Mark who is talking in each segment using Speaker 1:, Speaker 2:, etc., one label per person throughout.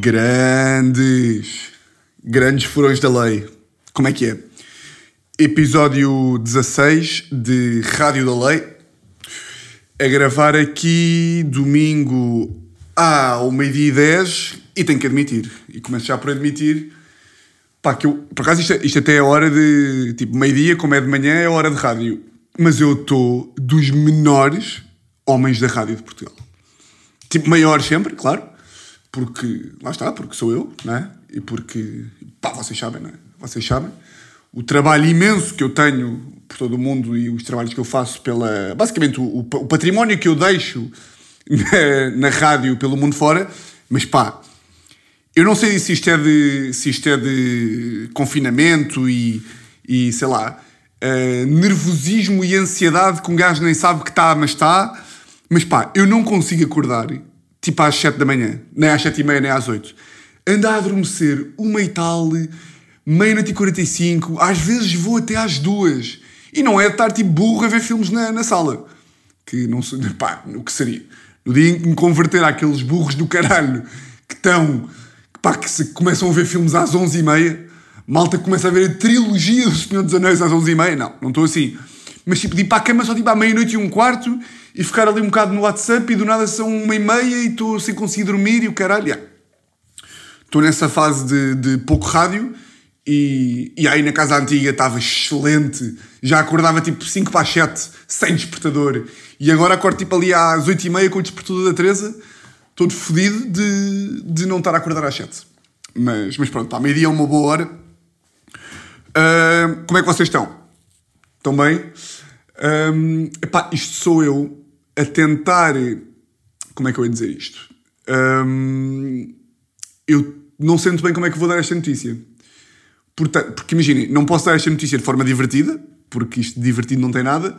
Speaker 1: Grandes, grandes furões da lei. Como é que é? Episódio 16 de Rádio da Lei. A gravar aqui domingo ao meio-dia e 10 e tenho que admitir. E começo já por admitir. Pá, que eu, por acaso isto, isto até é hora de. Tipo, meio-dia, como é de manhã, é hora de rádio. Mas eu estou dos menores homens da rádio de Portugal. Tipo, maior sempre, claro. Porque, lá está, porque sou eu, não é? E porque, pá, vocês sabem, não é? Vocês sabem. O trabalho imenso que eu tenho por todo o mundo e os trabalhos que eu faço pela. Basicamente, o, o património que eu deixo na, na rádio pelo mundo fora. Mas pá, eu não sei se isto é de, se isto é de confinamento e, e sei lá, uh, nervosismo e ansiedade que um gajo nem sabe que está, mas está. Mas pá, eu não consigo acordar tipo às 7 da manhã, nem às 7 e meia, nem às 8. Anda a adormecer uma e tal, meia-noite e 45, às vezes vou até às 2. E não é estar tipo burro a ver filmes na, na sala. Que não sei, pá, o que seria? No dia em que me converter àqueles burros do caralho que estão pá, que se começam a ver filmes às 11h30, malta começa a ver a trilogia do Senhor dos Anéis às 11h30. Não, não estou assim. Mas tipo, de ir para a cama só tipo à meia-noite e um quarto e ficar ali um bocado no WhatsApp e do nada são uma e meia e estou sem conseguir dormir e o caralho. Yeah. Estou nessa fase de, de pouco rádio e, e aí na casa antiga estava excelente. Já acordava tipo 5 para as 7 sem despertador e agora acordo tipo ali às 8 e meia com o despertador da Teresa todo fodido de, de não estar a acordar às 7. Mas, mas pronto, para meio-dia é uma boa hora. Uh, como é que vocês estão? Bem? Um, epá, isto sou eu a tentar. Como é que eu ia dizer isto? Um, eu não sinto bem como é que vou dar esta notícia. Portanto, porque imaginem, não posso dar esta notícia de forma divertida, porque isto de divertido não tem nada.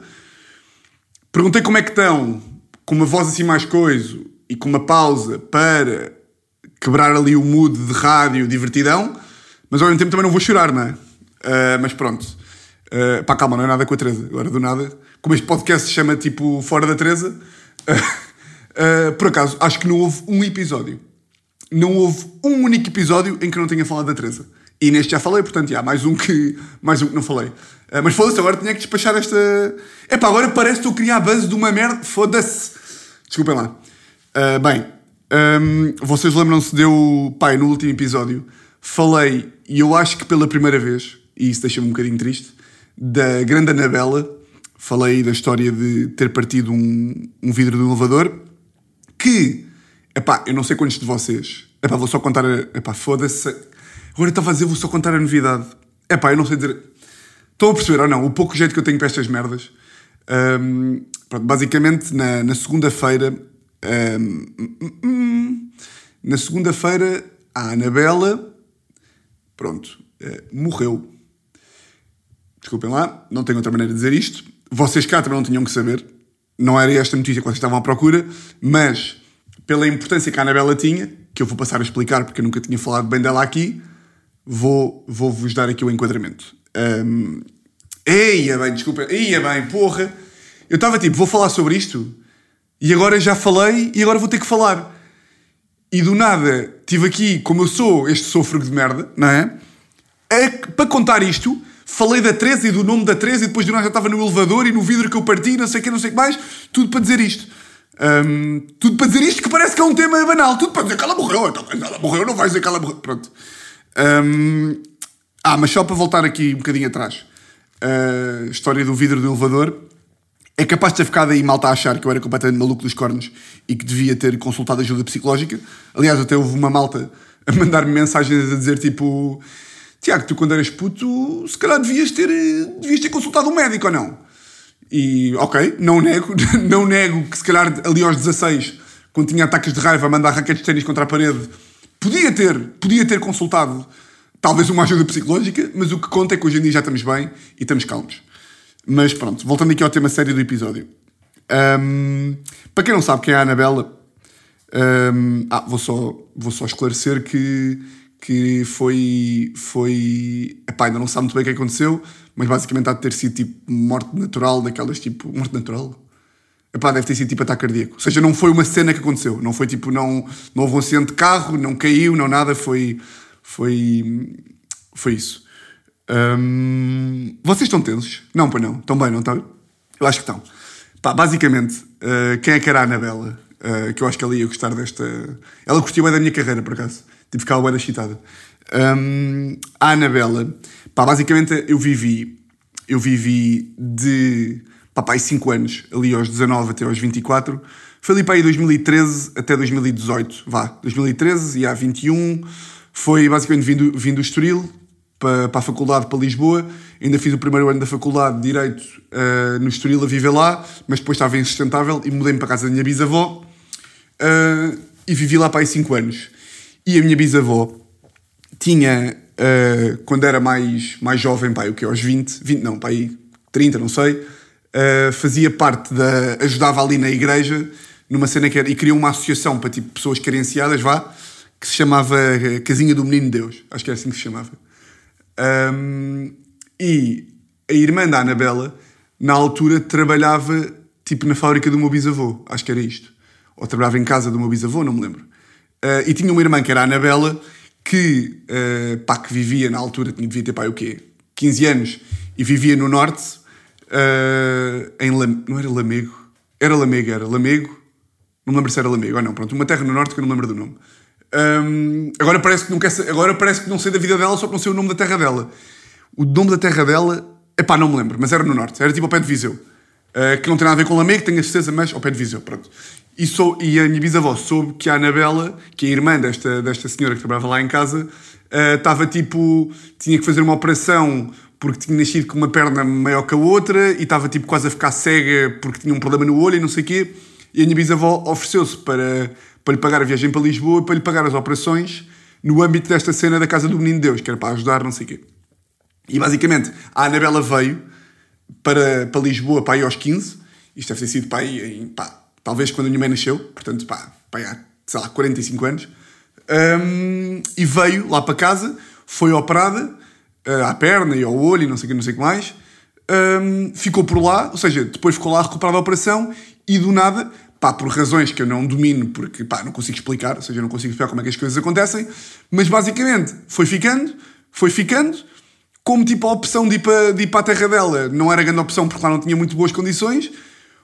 Speaker 1: Perguntei como é que estão, com uma voz assim mais coisa, e com uma pausa para quebrar ali o mood de rádio divertidão, mas ao mesmo tempo também não vou chorar, não é? Uh, mas pronto. Uh, pá, calma, não é nada com a Teresa. Agora do nada. Como este podcast se chama tipo Fora da Teresa, uh, uh, por acaso, acho que não houve um episódio. Não houve um único episódio em que eu não tenha falado da Teresa. E neste já falei, portanto, há mais um que, mais um que não falei. Uh, mas foda-se, agora tinha que despachar esta. É pá, agora parece que estou a criar a base de uma merda. Foda-se. Desculpem lá. Bem, um, vocês lembram-se de eu, pai, no último episódio, falei, e eu acho que pela primeira vez, e isso deixa-me um bocadinho triste, da grande Anabela, falei da história de ter partido um, um vidro do elevador, que, epá, eu não sei quantos de vocês, epá, vou só contar, epá, foda-se, agora estava a dizer, vou só contar a novidade, epá, eu não sei dizer, estão a perceber ou não, o pouco jeito que eu tenho para estas merdas, um, pronto, basicamente, na, na segunda-feira, um, na segunda-feira, a Anabela, pronto, uh, morreu. Desculpem lá, não tenho outra maneira de dizer isto. Vocês cá também não tinham que saber. Não era esta notícia que vocês estavam à procura, mas pela importância que a Anabela tinha, que eu vou passar a explicar porque eu nunca tinha falado bem dela aqui, vou, vou vos dar aqui o enquadramento. Um, eia bem, desculpa, eia bem, porra. Eu estava tipo, vou falar sobre isto e agora já falei e agora vou ter que falar. E do nada, tive aqui, como eu sou este sofro de merda, não é para contar isto, falei da 13 e do nome da 13 e depois do nada já estava no elevador e no vidro que eu parti, não sei o que, não sei o que mais. Tudo para dizer isto. Um, tudo para dizer isto que parece que é um tema banal. Tudo para dizer que ela morreu. Então, ela morreu, não vais dizer que ela morreu. Pronto. Um, ah, mas só para voltar aqui um bocadinho atrás. A uh, história do vidro do elevador é capaz de ter ficado aí malta a achar que eu era completamente maluco dos cornos e que devia ter consultado ajuda psicológica. Aliás, até houve uma malta a mandar-me mensagens a dizer tipo: Tiago, tu quando eras puto, se calhar devias ter, devias ter consultado um médico ou não? E ok, não nego, não nego que se calhar ali aos 16, quando tinha ataques de raiva mandar raquetes de ténis contra a parede, podia ter, podia ter consultado talvez uma ajuda psicológica, mas o que conta é que hoje em dia já estamos bem e estamos calmos. Mas pronto, voltando aqui ao tema sério do episódio. Um, para quem não sabe quem é a Anabela, um, ah, vou, só, vou só esclarecer que, que foi. foi epá, ainda não sabe muito bem o que aconteceu, mas basicamente há de ter sido tipo morte natural, daquelas tipo. Morte natural? Epá, deve ter sido tipo ataque cardíaco. Ou seja, não foi uma cena que aconteceu. Não foi tipo, não, não houve um acidente de carro, não caiu, não nada. Foi, foi, foi isso. Hum, vocês estão tensos? Não, pois não. Estão bem, não estão? Eu acho que estão. Pá, basicamente, uh, quem é que era a Anabela? Uh, que eu acho que ela ia gostar desta. Ela curtiu bem da minha carreira, por acaso. Tive ficava bem excitada. Um, a Anabela, pá, basicamente eu vivi. Eu vivi de papai 5 anos, ali aos 19 até aos 24. Foi ali para aí 2013 até 2018, vá, 2013 e há 21. Foi basicamente vindo, vindo do Estoril para, para a faculdade, para Lisboa. Ainda fiz o primeiro ano da faculdade de Direito uh, no Estoril a viver lá, mas depois estava insustentável e mudei-me para casa da minha bisavó uh, e vivi lá para aí 5 anos. E a minha bisavó tinha, uh, quando era mais, mais jovem, pai, o que aos 20, 20 não, pai, 30, não sei, uh, fazia parte da. ajudava ali na igreja, numa cena que era. e criou uma associação para tipo pessoas carenciadas, vá, que se chamava Casinha do Menino Deus. Acho que era assim que se chamava. Um, e a irmã da Anabela, na altura, trabalhava tipo na fábrica do meu bisavô. Acho que era isto. Ou trabalhava em casa do meu bisavô, não me lembro. Uh, e tinha uma irmã que era a Anabela, que, uh, pá, que vivia na altura, tinha devia ter pá, o quê? 15 anos, e vivia no norte, uh, em Lam... não era Lamego? Era Lamego, era Lamego. Não me lembro se era Lamego ou não. Pronto, uma terra no norte que eu não me lembro do nome. Um, agora, parece que não quer, agora parece que não sei da vida dela, só que não sei o nome da terra dela. O nome da terra dela, é pá, não me lembro, mas era no norte, era tipo ao pé de Viseu. Uh, que não tem nada a ver com Lamego, tenho a certeza, mas ao pé de Viseu, pronto. E, sou, e a minha bisavó soube que a Anabela, que é a irmã desta, desta senhora que trabalhava lá em casa, estava uh, tipo. tinha que fazer uma operação porque tinha nascido com uma perna maior que a outra e estava tipo quase a ficar cega porque tinha um problema no olho e não sei o quê. E a minha bisavó ofereceu-se para, para lhe pagar a viagem para Lisboa, para lhe pagar as operações no âmbito desta cena da Casa do Menino Deus, que era para ajudar, não sei o quê. E basicamente a Anabela veio para, para Lisboa para aí aos 15, isto deve ter sido para aí, em, pá, talvez quando a minha mãe nasceu, portanto, pá, aí há, sei lá, 45 anos, um, e veio lá para casa, foi operada, uh, à perna e ao olho e não sei o que, não sei que mais. Um, ficou por lá, ou seja, depois ficou lá recuperada a operação e do nada, pá, por razões que eu não domino, porque pá, não consigo explicar, ou seja, não consigo explicar como é que as coisas acontecem, mas basicamente foi ficando, foi ficando, como tipo a opção de ir para, de ir para a terra dela não era grande opção porque lá não tinha muito boas condições,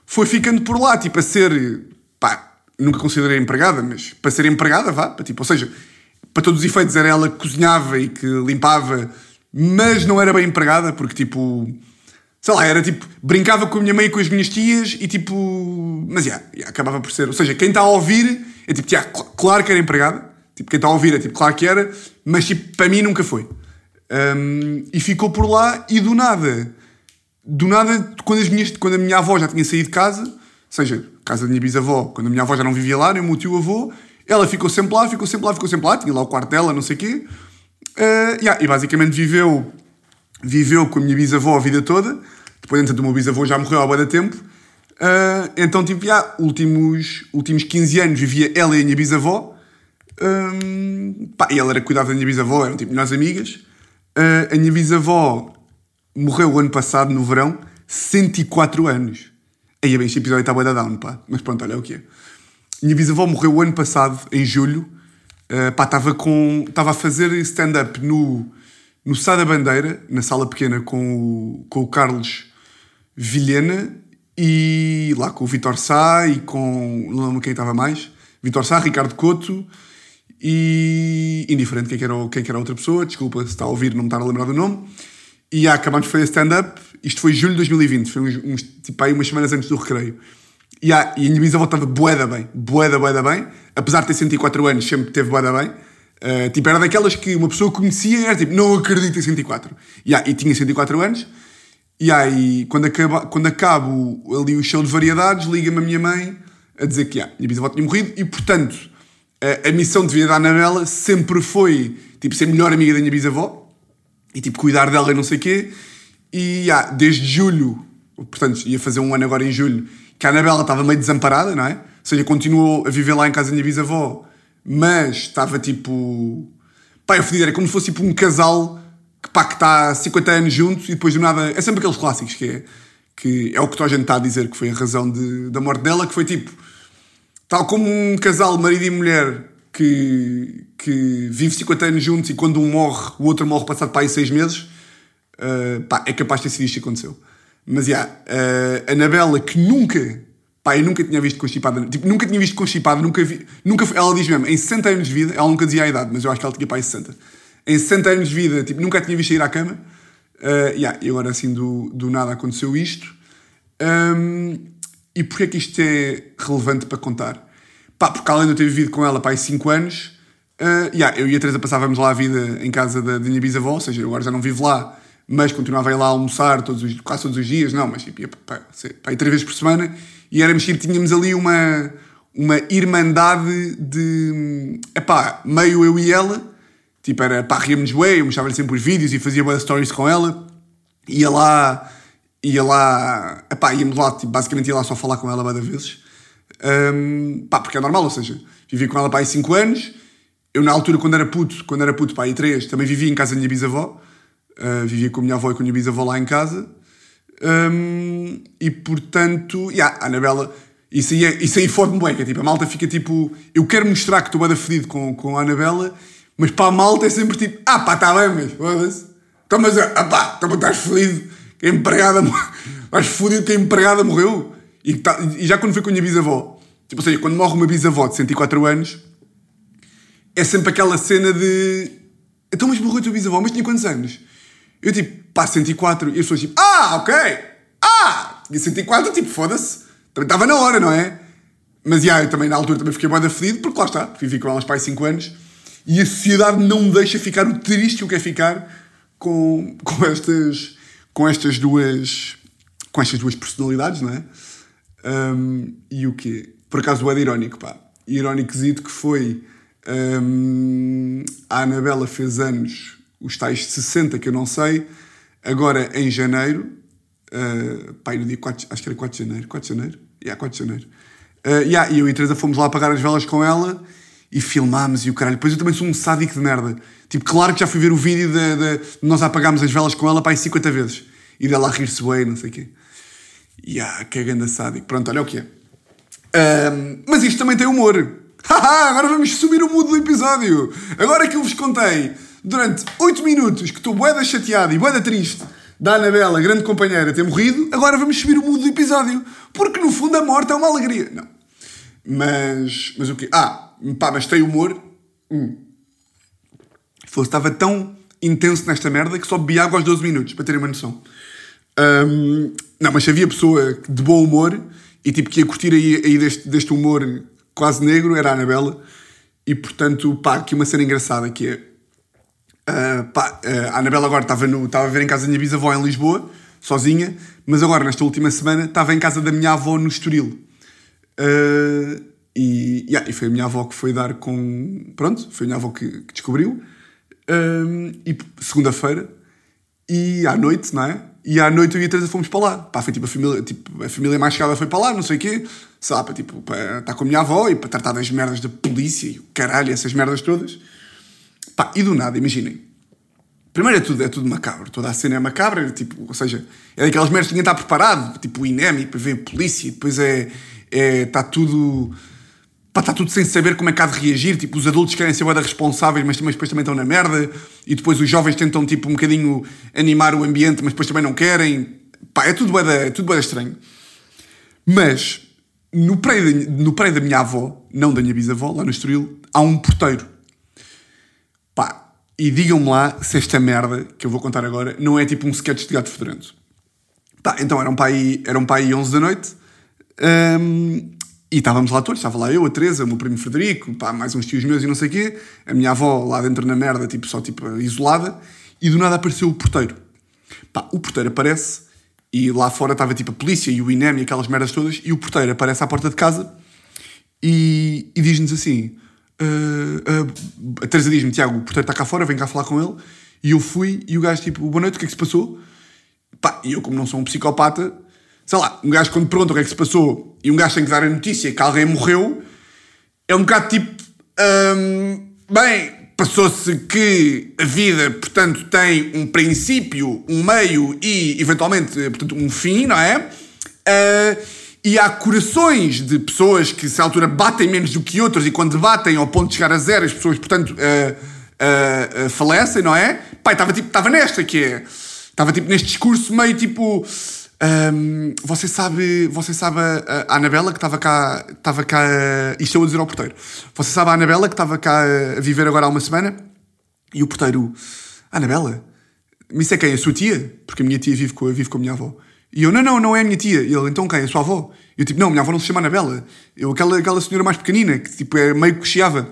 Speaker 1: foi ficando por lá, tipo, a ser, pá, nunca considerei empregada, mas para ser empregada, vá, para, tipo, ou seja, para todos os efeitos era ela que cozinhava e que limpava mas não era bem empregada, porque tipo. Sei lá, era tipo. Brincava com a minha mãe e com as minhas tias e tipo. Mas já, yeah, yeah, acabava por ser. Ou seja, quem está a ouvir é tipo, yeah, claro que era empregada. Tipo, quem está a ouvir é tipo, claro que era, mas tipo, para mim nunca foi. Um, e ficou por lá e do nada. Do nada, quando, as minhas, quando a minha avó já tinha saído de casa, ou seja, casa da minha bisavó, quando a minha avó já não vivia lá, nem o meu tio avô, ela ficou sempre lá, ficou sempre lá, ficou sempre lá, tinha lá o quarto dela, não sei o quê. Uh, yeah, e basicamente viveu, viveu com a minha bisavó a vida toda. Depois, entretanto, o meu bisavô já morreu há boa tempo. Uh, então, tipo, yeah, últimos, últimos 15 anos vivia ela e a minha bisavó. Um, pá, e ela era cuidada da minha bisavó, eram tipo melhores amigas. Uh, a minha bisavó morreu o ano passado, no verão, 104 anos. Aí, bem, este episódio está boa da down, pá. Mas pronto, olha é o que é. Minha bisavó morreu o ano passado, em julho, Uh, pá, estava com. Estava a fazer stand-up no, no Sá da Bandeira, na sala pequena, com o, com o Carlos Vilhena e lá com o Vitor Sá e com. Não lembro quem estava mais. Vitor Sá, Ricardo Couto e. indiferente quem era, quem era a outra pessoa, desculpa se está a ouvir, não me estar a lembrar do nome. E ah, acabámos de fazer stand-up. Isto foi julho de 2020, foi uns, uns, tipo aí umas semanas antes do recreio. E, a, e a minha bisavó estava boeda bem, boeda, boeda bem. Apesar de ter 104 anos, sempre teve boeda bem. Uh, tipo, era daquelas que uma pessoa conhecia e era tipo, não acredito em 104. E, a, e tinha 104 anos. E aí, quando, acaba, quando acabo ali o show de variedades, liga-me a minha mãe a dizer que a minha bisavó tinha morrido e, portanto, a, a missão de vida da Anabela sempre foi, tipo, ser melhor amiga da minha bisavó e, tipo, cuidar dela e não sei o quê. E, ah, desde julho, portanto, ia fazer um ano agora em julho, que a Anabela estava meio desamparada, não é? Ou seja, continuou a viver lá em casa da minha bisavó, mas estava tipo. Pá, eu fodi, era como se fosse tipo um casal que, pá, que está há 50 anos juntos e depois do nada. É sempre aqueles clássicos que é. que é o que toda a gente está a dizer que foi a razão de, da morte dela, que foi tipo, tal como um casal, marido e mulher, que, que vive 50 anos juntos e quando um morre, o outro morre passado para aí 6 meses, uh, pá, é capaz de ter sido isto que aconteceu. Mas, já, yeah, uh, a Anabela, que nunca, pá, eu nunca tinha visto constipada, tipo, nunca tinha visto constipada, nunca vi, nunca, ela diz mesmo, em 60 anos de vida, ela nunca dizia a idade, mas eu acho que ela tinha para aí 60. Em 60 anos de vida, tipo, nunca tinha visto ir à cama, Uh, yeah, e agora assim do, do nada aconteceu isto. Um, e porquê é que isto é relevante para contar? Pá, porque além de eu ter vivido com ela pá, há 5 anos, uh, yeah, eu e a Teresa passávamos lá a vida em casa da, da minha bisavó, ou seja, eu agora já não vivo lá, mas continuava a ir lá a almoçar todos os, quase todos os dias, não, mas tipo, ia pá, pá, três vezes por semana, e éramos tipo, tínhamos ali uma, uma irmandade de, epá, meio eu e ela, Tipo, era pá, ríamos bué, eu mostrava-lhe sempre os vídeos e fazia boas stories com ela. Ia lá, ia lá, epá, íamos lá, tipo, basicamente ia lá só falar com ela várias vezes. Um, pá, porque é normal, ou seja, vivi com ela pá, há 5 anos. Eu, na altura, quando era puto, quando era puto, pá, aí 3, também vivia em casa da minha bisavó. Uh, vivia com a minha avó e com a minha bisavó lá em casa. Um, e portanto, yeah, a Anabela, isso aí, é, isso aí fode-me bem, que é tipo, a malta fica tipo, eu quero mostrar que estou bem fedido com, com a Anabela mas para a malta é sempre tipo, ah pá, está bem, mas foda-se. Então, mas, ah pá, então, estás fodido que a empregada, estás fodido que a empregada morreu. E, tá, e já quando foi com a minha bisavó, tipo, ou seja, quando morre uma bisavó de 104 anos, é sempre aquela cena de, então, mas morreu a tua bisavó, mas tinha quantos anos? Eu tipo, pá, 104, e as pessoas tipo, ah, ok, ah, e 104, tipo, foda-se, também estava na hora, não é? Mas, já, eu também na altura também fiquei bem fedido, porque lá está, vivi com elas para aí 5 anos, e a sociedade não me deixa ficar o triste que eu quero ficar com, com, estas, com estas duas com estas duas personalidades, não é? Um, e o quê? Por acaso é irónico, pá. Irónicozito que foi um, a Anabela fez anos, os tais 60 que eu não sei, agora em janeiro, uh, pá, no dia 4, acho que era 4 de janeiro, 4 de janeiro? Yeah, 4 de janeiro. Uh, yeah, e eu e a Teresa fomos lá apagar as velas com ela e filmámos e o caralho. Depois eu também sou um sádico de merda. Tipo, claro que já fui ver o vídeo de, de, nós apagámos as velas com ela aí 50 vezes. E dela a rir-se bem, não sei o quê. E ah, que ganda sádico. Pronto, olha o que é. Um, mas isto também tem humor. Haha, agora vamos subir o mood do episódio. Agora que eu vos contei durante 8 minutos que estou boeda chateado e boeda triste da Anabela, grande companheira, ter morrido, agora vamos subir o mood do episódio. Porque no fundo a morte é uma alegria. Não. Mas, mas o quê? Ah, pá, mas tem humor. Hum. Fosse, estava tão intenso nesta merda que só bebi água aos 12 minutos, para terem uma noção. Um, não, mas havia pessoa de bom humor e tipo que ia curtir aí, aí deste, deste humor quase negro, era a Anabela. E portanto, pá, aqui uma cena engraçada que é. Uh, pá, uh, a Anabela agora estava, no, estava a ver em casa da minha bisavó em Lisboa, sozinha, mas agora, nesta última semana, estava em casa da minha avó no Estoril. Uh, e, yeah, e foi a minha avó que foi dar com. Pronto, foi a minha avó que, que descobriu. E segunda-feira, e à noite, não é? E à noite eu e a Teresa fomos para lá. Pá, foi tipo a família, tipo, a família mais chegada foi para lá, não sei o quê. Sei lá, para, tipo, para estar com a minha avó e para tratar das merdas da polícia e o caralho, essas merdas todas. Pá, e do nada, imaginem. Primeiro é tudo, é tudo macabro. Toda a cena é macabra, tipo, ou seja, é daquelas merdas que ninguém está preparado. Tipo, o INEM, e depois vem a polícia, e depois é, é. Está tudo pá, está tudo sem saber como é que há de reagir. Tipo, os adultos querem ser boeda responsáveis, mas, mas depois também estão na merda. E depois os jovens tentam, tipo, um bocadinho animar o ambiente, mas depois também não querem. Pá, é tudo boeda, é tudo boeda estranho. Mas, no prédio, no prédio da minha avó, não da minha bisavó, lá no Estoril, há um porteiro. Pá, e digam-me lá se esta merda, que eu vou contar agora, não é tipo um sketch de gato fedorento. Pá, então era um pai, era um pai 11 da noite. E estávamos lá todos, estava lá eu, a Teresa, o meu primo Frederico, pá, mais uns tios meus e não sei o quê, a minha avó lá dentro na merda, tipo, só tipo isolada, e do nada apareceu o porteiro. Pá, o porteiro aparece e lá fora estava tipo a polícia e o INEM e aquelas merdas todas, e o porteiro aparece à porta de casa e, e diz-nos assim: uh, uh, a Teresa diz-me, Tiago, o porteiro está cá fora, vem cá falar com ele, e eu fui, e o gajo tipo, boa noite, o que é que se passou? Pá, e eu, como não sou um psicopata, sei lá, um gajo quando pergunta o que é que se passou e um gajo tem que dar a notícia que alguém morreu, é um bocado tipo, hum, bem, passou-se que a vida, portanto, tem um princípio, um meio e, eventualmente, portanto, um fim, não é? Uh, e há corações de pessoas que, se à altura, batem menos do que outros e quando batem ao ponto de chegar a zero, as pessoas, portanto, uh, uh, falecem, não é? Pai, estava tipo, estava nesta, que é... Estava tipo neste discurso meio tipo... Um, você sabe, você sabe a, a Anabela que estava cá, estava cá, isto eu a dizer ao porteiro. Você sabe a Anabela que estava cá a viver agora há uma semana? E o porteiro, Anabela? Isso é quem? A sua tia? Porque a minha tia vive com, vive com a minha avó. E eu, não, não, não é a minha tia. E ele, então quem? A sua avó? E eu tipo, não, a minha avó não se chama Anabela. Eu, aquela, aquela senhora mais pequenina, que tipo é meio que chiava.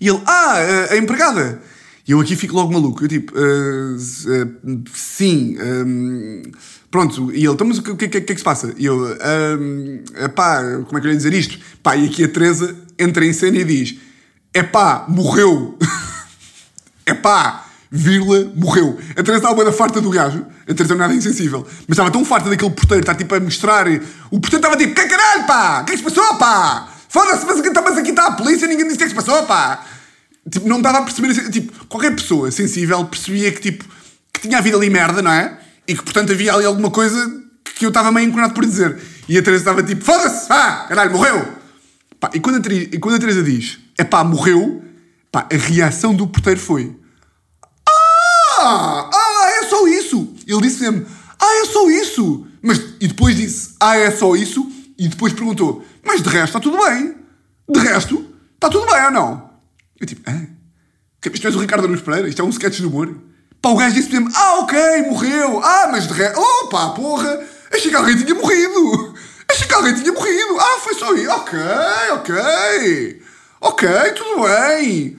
Speaker 1: E ele, ah, a, a empregada. E eu aqui fico logo maluco. Eu tipo, uh, uh, sim, um, pronto. E ele, então, mas o que, que, que, é que se passa? E eu, um, pá, como é que eu ia dizer isto? Pá, e aqui a Teresa entra em cena e diz: é pá, morreu. é pá, vírgula, morreu. A Teresa estava uma da farta do gajo. A Teresa é nada insensível. Mas estava tão farta daquele porteiro, está tipo a mostrar. O porteiro estava tipo: que caralho, pá? O que é que se passou, pá? Foda-se, mas aqui, mas aqui está a polícia ninguém disse o que é que se passou, pá. Tipo, não dava a perceber. Tipo, qualquer pessoa sensível percebia que, tipo, que tinha havido ali merda, não é? E que, portanto, havia ali alguma coisa que eu estava meio enconado por dizer. E a Teresa estava tipo, foda-se, ah, caralho, morreu! Pá, e, quando a Teresa, e quando a Teresa diz, é pá, morreu, pá, a reação do porteiro foi, ah, ah, é só isso! Ele disse mesmo, ah, é só isso! Mas, e depois disse, ah, é só isso? E depois perguntou, mas de resto está tudo bem? De resto, está tudo bem ou não? Eu tipo, hã? Isto não és o Ricardo Aruz Pereira? Isto é um sketch de humor? Pá, o gajo disse mesmo, ah, ok, morreu. Ah, mas de resto, pá, porra, achei que alguém tinha morrido. Achei que alguém tinha morrido. Ah, foi só isso. Ok, ok. Ok, tudo bem.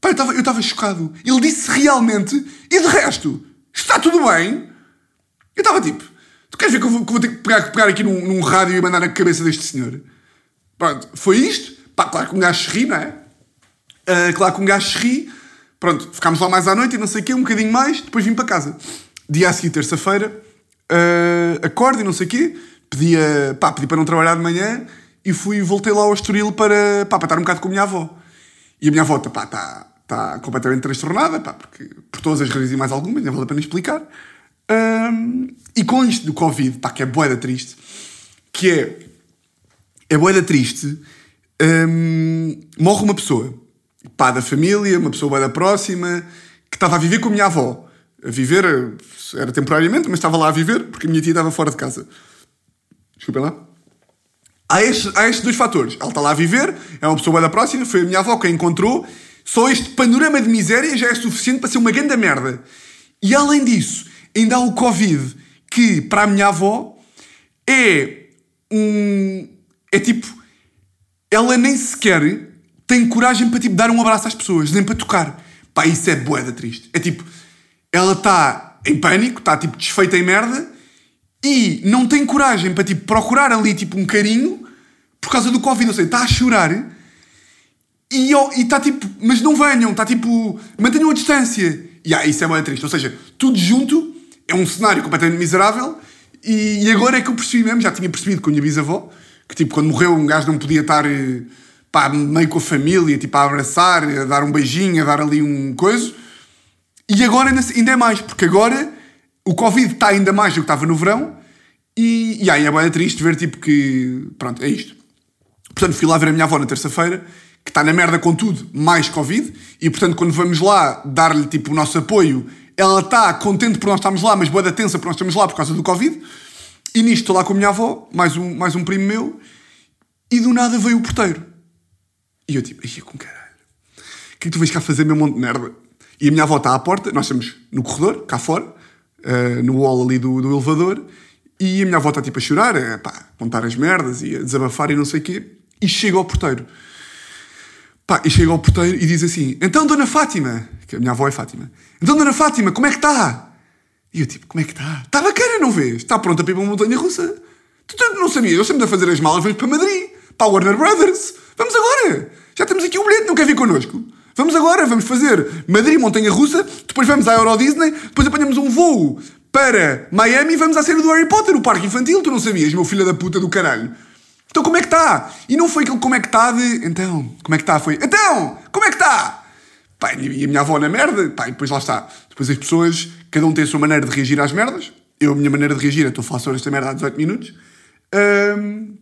Speaker 1: Pá, eu estava chocado. Ele disse realmente, e de resto, está tudo bem? Eu estava tipo, tu queres ver que eu vou, que vou ter que pegar, pegar aqui num, num, rádio e mandar na cabeça deste senhor? Pronto, foi isto. Pá, claro que um gajo ri, não é? Uh, claro que um gajo ri. Pronto, ficámos lá mais à noite e não sei o quê, um bocadinho mais, depois vim para casa. Dia a seguir, terça-feira, uh, acordo e não sei o quê, pedi, a, pá, pedi para não trabalhar de manhã e fui, voltei lá ao Estoril para, pá, para estar um bocado com a minha avó. E a minha avó está tá, tá completamente transtornada, pá, porque, por todas as razões e mais algumas, não vale a pena explicar. Um, e com isto do Covid, pá, que é boeda triste, que é, é boeda triste, um, morre uma pessoa pá da família, uma pessoa da próxima, que estava a viver com a minha avó. A viver, era temporariamente, mas estava lá a viver, porque a minha tia estava fora de casa. Desculpem lá. Há estes, há estes dois fatores. Ela está lá a viver, é uma pessoa da próxima, foi a minha avó quem encontrou. Só este panorama de miséria já é suficiente para ser uma grande merda. E além disso, ainda há o Covid, que para a minha avó é um. É tipo. Ela nem sequer tem coragem para tipo dar um abraço às pessoas, nem para tocar. Pá, isso é boeda triste. É tipo, ela está em pânico, está tipo desfeita em merda e não tem coragem para tipo procurar ali tipo um carinho por causa do Covid, não sei, está a chorar e está tipo, mas não venham, está tipo, mantenham a distância. E ah, isso é muito triste. Ou seja, tudo junto é um cenário completamente miserável e, e agora é que eu percebi mesmo, já tinha percebido com a minha bisavó, que tipo, quando morreu um gajo não podia estar eh, pá, meio com a família, tipo, a abraçar, a dar um beijinho, a dar ali um coisa. E agora ainda é mais, porque agora o Covid está ainda mais do que estava no verão. E, e aí é bem triste ver, tipo, que. Pronto, é isto. Portanto, fui lá ver a minha avó na terça-feira, que está na merda com tudo, mais Covid. E, portanto, quando vamos lá dar-lhe, tipo, o nosso apoio, ela está contente por nós estarmos lá, mas boa tensa por nós estarmos lá por causa do Covid. E nisto estou lá com a minha avó, mais um, mais um primo meu, e do nada veio o porteiro. E eu tipo, ia com caralho. O que é que tu vais cá fazer, meu monte de merda? E a minha avó está à porta, nós estamos no corredor, cá fora, uh, no wall ali do, do elevador, e a minha avó está tipo a chorar, a pá, contar as merdas e a desabafar e não sei o quê, e chega ao porteiro. Pá, e chega ao porteiro e diz assim: Então, Dona Fátima, que a minha avó é Fátima, então, Dona Fátima, como é que está? E eu tipo, como é que está? Está bacana, não vês? Está pronta para ir para uma montanha russa. Tu, não sabias, eu sempre a fazer as malas, vamos para Madrid, para a Warner Brothers. Vamos agora! Já temos aqui o bilhete, não quer vir connosco? Vamos agora, vamos fazer Madrid, Montanha Russa, depois vamos à Euro Disney, depois apanhamos um voo para Miami e vamos à cena do Harry Potter, o parque infantil, tu não sabias, meu filho da puta do caralho. Então como é que está? E não foi aquele como é que está de. Então, como é que está? Foi. Então, como é que está? Pá, e a minha avó na merda, pá, e depois lá está. Depois as pessoas, cada um tem a sua maneira de reagir às merdas. Eu, a minha maneira de reagir, é estou a falar sobre esta merda há 18 minutos. Ahm,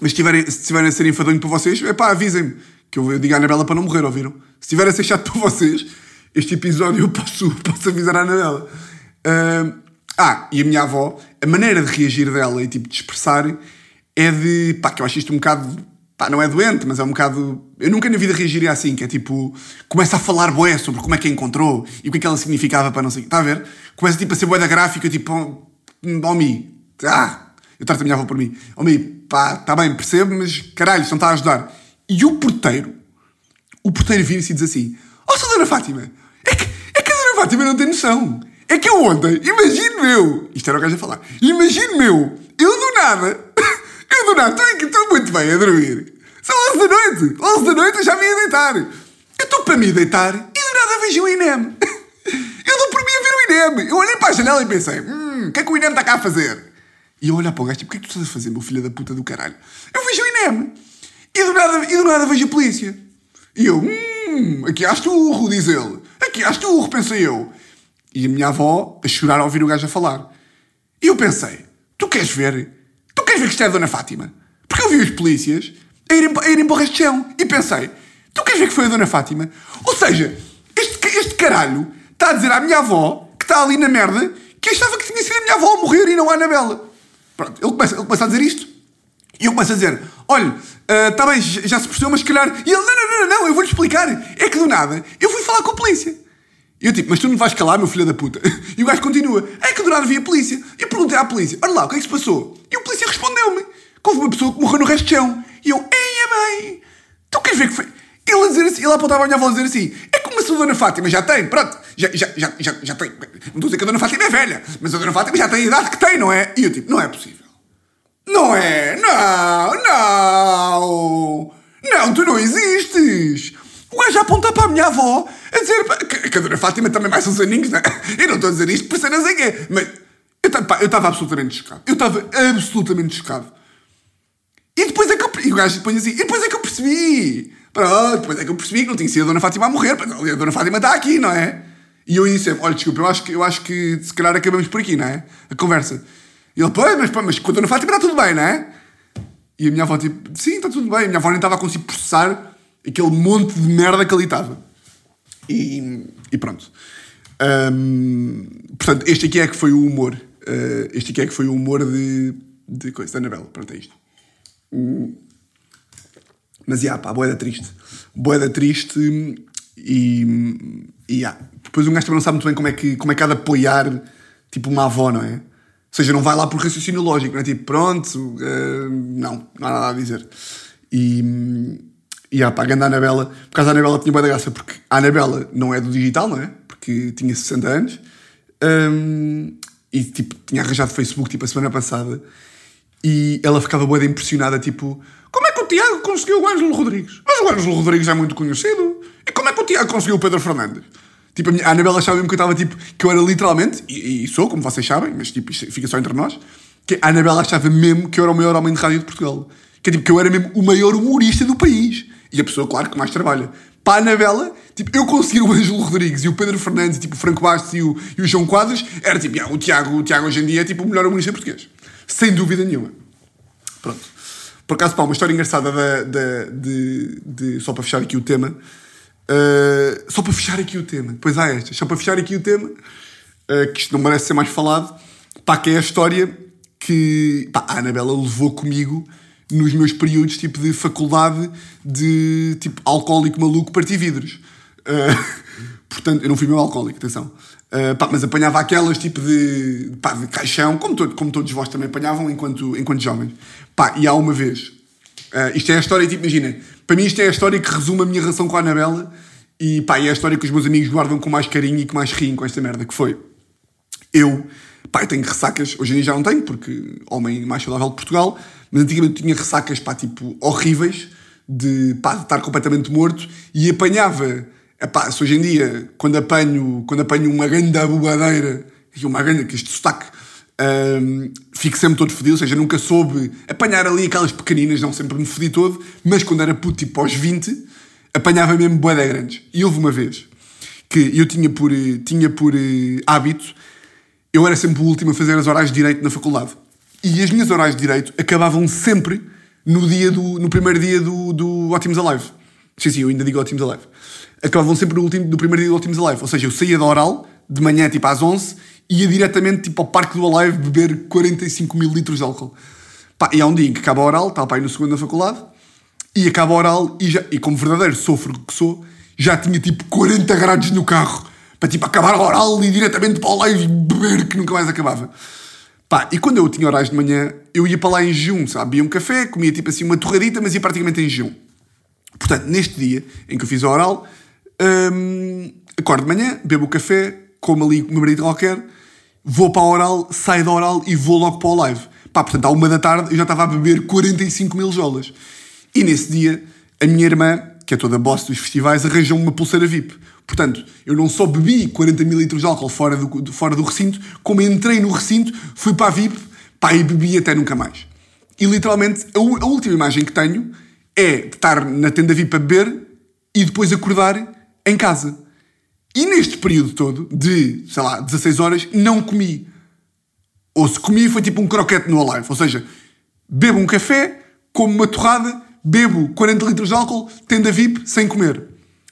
Speaker 1: mas se tiverem, se tiverem a ser enfadonho para vocês, é pá, avisem-me. Que eu, eu digo à Anabela para não morrer, ouviram? Se tiver a ser chato para vocês, este episódio eu posso, posso avisar a Anabela. Ahm, ah, e a minha avó, a maneira de reagir dela e tipo de expressar é de. pá, que eu acho isto um bocado. pá, não é doente, mas é um bocado. Eu nunca na vida reagiria assim, que é tipo. começa a falar boé sobre como é que a encontrou e o que é que ela significava para não sei. Está a ver? Começa tipo a ser boé da gráfica, tipo. oh, mi. Ah! Eu trato a minha avó por mim. Oh, mi, pá, está bem, percebo, mas caralho, isto não está a ajudar. E o porteiro. O porteiro vira-se e diz assim: Oh, sou Dona Fátima, é que, é que a Dona Fátima não tem noção. É que eu ontem, imagino eu, isto era o gajo a falar, imagino eu, eu do nada, eu do nada, estou muito bem a dormir. São 11 da noite, 11 da noite eu já me ia deitar. Eu estou para me deitar e do nada vejo o INEM. Eu dou por mim a ver o INEM. Eu olhei para a janela e pensei, hum, o que é que o INEM está cá a fazer? E eu olhar para o gajo, tipo, o que é que tu estás a fazer, meu filho da puta do caralho? Eu vejo o INEM. E do nada, e do nada vejo a polícia. E eu, hum, aqui há esturro, diz ele. Aqui há esturro, pensei eu. E a minha avó a chorar ao ouvir o gajo a falar. E eu pensei, tu queres ver? Tu queres ver que isto é a Dona Fátima? Porque eu vi os polícias a irem, a irem de chão. E pensei, tu queres ver que foi a Dona Fátima? Ou seja, este, este caralho está a dizer à minha avó, que está ali na merda, que achava que tinha sido a minha avó a morrer e não a Anabela. Pronto, ele começa, ele começa a dizer isto. E eu começo a dizer: olha, está bem, já já se percebeu, mas se calhar. E ele: não, não, não, não, eu vou-lhe explicar. É que do nada eu fui falar com a polícia. E eu tipo: mas tu não vais calar, meu filho da puta. E o gajo continua: é que do nada vi a polícia. E eu perguntei à polícia: olha lá, o que é que se passou? E o polícia respondeu-me: que houve uma pessoa que morreu no resto de chão. E eu: eia bem, tu queres ver que foi. Ele a dizer assim, ele apontava a minha avó a dizer assim: é como a sua Dona Fátima já tem, pronto, já, já, já, já, já tem. Não estou a dizer que a Dona Fátima é velha, mas a Dona Fátima já tem a idade que tem, não é? E eu tipo: não é possível. Não é? Não, não! Não, tu não existes! O gajo a apontar para a minha avó a dizer que, que a Dona Fátima também mais uns aninhos, não é? Eu não estou a dizer isto por ser não sei quê, mas eu eu estava absolutamente chocado. Eu estava absolutamente chocado. E depois é que eu, e o gajo depois assim, e depois é que eu percebi. Pronto, depois é que eu percebi que não tinha sido a Dona Fátima a morrer, a Dona Fátima está aqui, não é? E eu disse, olha, desculpa, eu acho, que, eu acho que se calhar acabamos por aqui, não é? A conversa. E ele, pois, mas, mas com a Dona Fátima está tudo bem, não é? E a minha avó, tipo, sim, está tudo bem. A minha avó nem estava a conseguir processar aquele monte de merda que ali estava. E, e pronto. Portanto, este aqui é que foi o humor. Ah, este aqui é que foi o humor de, de coisa, da Anabela. Pronto, é isto. Hum. Mas, já, pá, boeda triste. Boeda triste e, já. Depois um gajo também não sabe muito bem como é que, como é que há de apoiar, tipo, uma avó, não é? Ou seja, não vai lá por raciocínio lógico, não é? Tipo, pronto, ah, não, não há nada a dizer. E, e há, pá, a Anabela, por causa da Anabela tinha boa graça, porque a Anabela não é do digital, não é? Porque tinha 60 anos. Hum, e, tipo, tinha arranjado Facebook, tipo, a semana passada. E ela ficava boa impressionada, tipo, Tiago conseguiu o Ângelo Rodrigues? Mas o Ângelo Rodrigues é muito conhecido. E como é que o Tiago conseguiu o Pedro Fernandes? Tipo, a, minha, a Anabela achava mesmo que eu estava, tipo, que eu era literalmente, e, e sou, como vocês sabem, mas, tipo, fica só entre nós, que a Anabela achava mesmo que eu era o maior homem de rádio de Portugal. Que é, tipo, que eu era mesmo o maior humorista do país. E a pessoa, claro, que mais trabalha. Para a Anabela, tipo, eu conseguir o Ângelo Rodrigues e o Pedro Fernandes, tipo, o Franco Bastos e o, e o João Quadros, era tipo, "Ah, o, Tiago, o Tiago hoje em dia é tipo o melhor humorista português. Sem dúvida nenhuma. Pronto. Por acaso, pá, uma história engraçada da, da- de, de- Só para fechar aqui o tema. Uh, só para fechar aqui o tema. Depois há estas. Só para fechar aqui o tema, uh, que isto não merece ser mais falado, pá, que é a história que pá, a Anabela levou comigo nos meus períodos tipo de faculdade de tipo alcoólico maluco partir vidros. Uh, portanto, eu não fui meu alcoólico, atenção. Uh, pá, mas apanhava aquelas tipo de, pá, de caixão, como, todo, como todos vós também apanhavam enquanto, enquanto jovens. Pá, e há uma vez, uh, isto é a história, tipo, imagina, para mim isto é a história que resume a minha relação com a Anabela e pá, é a história que os meus amigos guardam com mais carinho e que mais riem com esta merda, que foi. Eu, pá, eu tenho ressacas, hoje em dia já não tenho, porque homem mais saudável de Portugal, mas antigamente tinha ressacas, pá, tipo, horríveis, de, pá, de estar completamente morto, e apanhava, pá, se hoje em dia, quando apanho, quando apanho uma grande abobadeira, e uma grande, que este sotaque, hum, fico sempre todo fodido, ou seja, nunca soube apanhar ali aquelas pequeninas, não sempre me fodi todo, mas quando era puto, tipo, aos 20, apanhava mesmo boeda grandes. E houve uma vez que eu tinha por, eh, tinha por eh, hábito, eu era sempre o último a fazer as horas de Direito na faculdade. E as minhas horas de Direito acabavam sempre no, dia do, no primeiro dia do, do Ótimos Alive. Sim, sim, eu ainda digo Ótimos Alive. Acabavam sempre no, último, no primeiro dia do Ótimos Alive. Ou seja, eu saía da oral, de manhã, tipo às 11, ia diretamente tipo, ao Parque do Alive beber 45 mil litros de álcool. Pá, e há um dia em que acaba a oral, estava para aí no segundo da faculdade, e acaba a oral, e, já, e como verdadeiro sofro que sou, já tinha tipo 40 graus no carro, para tipo acabar a oral e ir diretamente para o live beber, que nunca mais acabava. Pá, e quando eu tinha horários de manhã, eu ia para lá em jejum, sabe? Bebia um café, comia tipo assim uma torradita, mas ia praticamente em jejum. Portanto, neste dia em que eu fiz a oral, hum, acordo de manhã, bebo o café, como ali uma marita qualquer, vou para a oral, saio da oral e vou logo para o live. Pá, portanto, à uma da tarde eu já estava a beber 45 mil jolas. E nesse dia, a minha irmã, que é toda boss dos festivais, arranjou uma pulseira VIP. Portanto, eu não só bebi 40 mil litros de álcool fora do, fora do recinto, como entrei no recinto, fui para a VIP, pá, e bebi até nunca mais. E literalmente, a, a última imagem que tenho é de estar na tenda VIP a beber e depois acordar em casa. E neste período todo, de, sei lá, 16 horas, não comi. Ou se comi, foi tipo um croquete no Alive. Ou seja, bebo um café, como uma torrada, bebo 40 litros de álcool, tenda VIP, sem comer.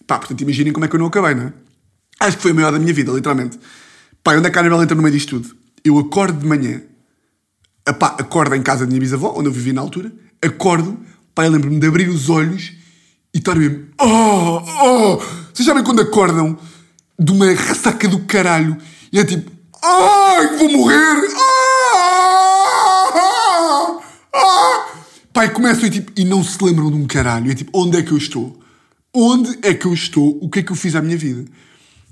Speaker 1: Pá, portanto, imaginem como é que eu não acabei, não é? Acho que foi a maior da minha vida, literalmente. Pá, onde é que a Anabela entra no meio disto tudo? Eu acordo de manhã, pá, acordo em casa da minha bisavó, onde eu vivi na altura, acordo, pá, eu lembro-me de abrir os olhos e estar mesmo, oh, oh! Vocês sabem quando acordam de uma ressaca do caralho e é tipo, ai, vou morrer! Ah! Ah! Pai, começam e, tipo, e não se lembram de um caralho. É tipo, onde é que eu estou? Onde é que eu estou? O que é que eu fiz à minha vida?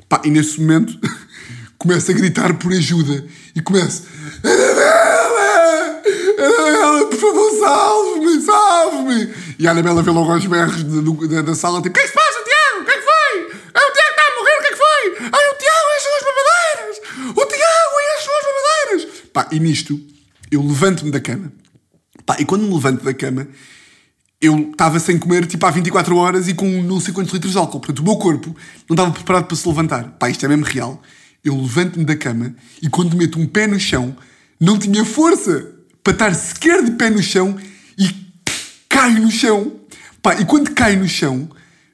Speaker 1: Pá, e nesse momento começo a gritar por ajuda e começo Anabela! Anabela, por favor, salve-me, salve-me! E a Anabela vê logo aos berros da, da, da sala, tipo, que é que se passa, Tiago? O que é que foi? Ah, o Tiago está a morrer, o que é que foi? Ai, o Tiago e as suas babadeiras! O Tiago e as suas babadeiras! Pá, e nisto, eu levanto-me da cama. Pá, e quando me levanto da cama, eu estava sem comer tipo há 24 horas e com não sei quantos litros de álcool. Portanto, o meu corpo não estava preparado para se levantar. Pá, isto é mesmo real. Eu levanto-me da cama e quando meto um pé no chão, não tinha força para estar sequer de pé no chão e caio no chão. Pá, e quando caio no chão,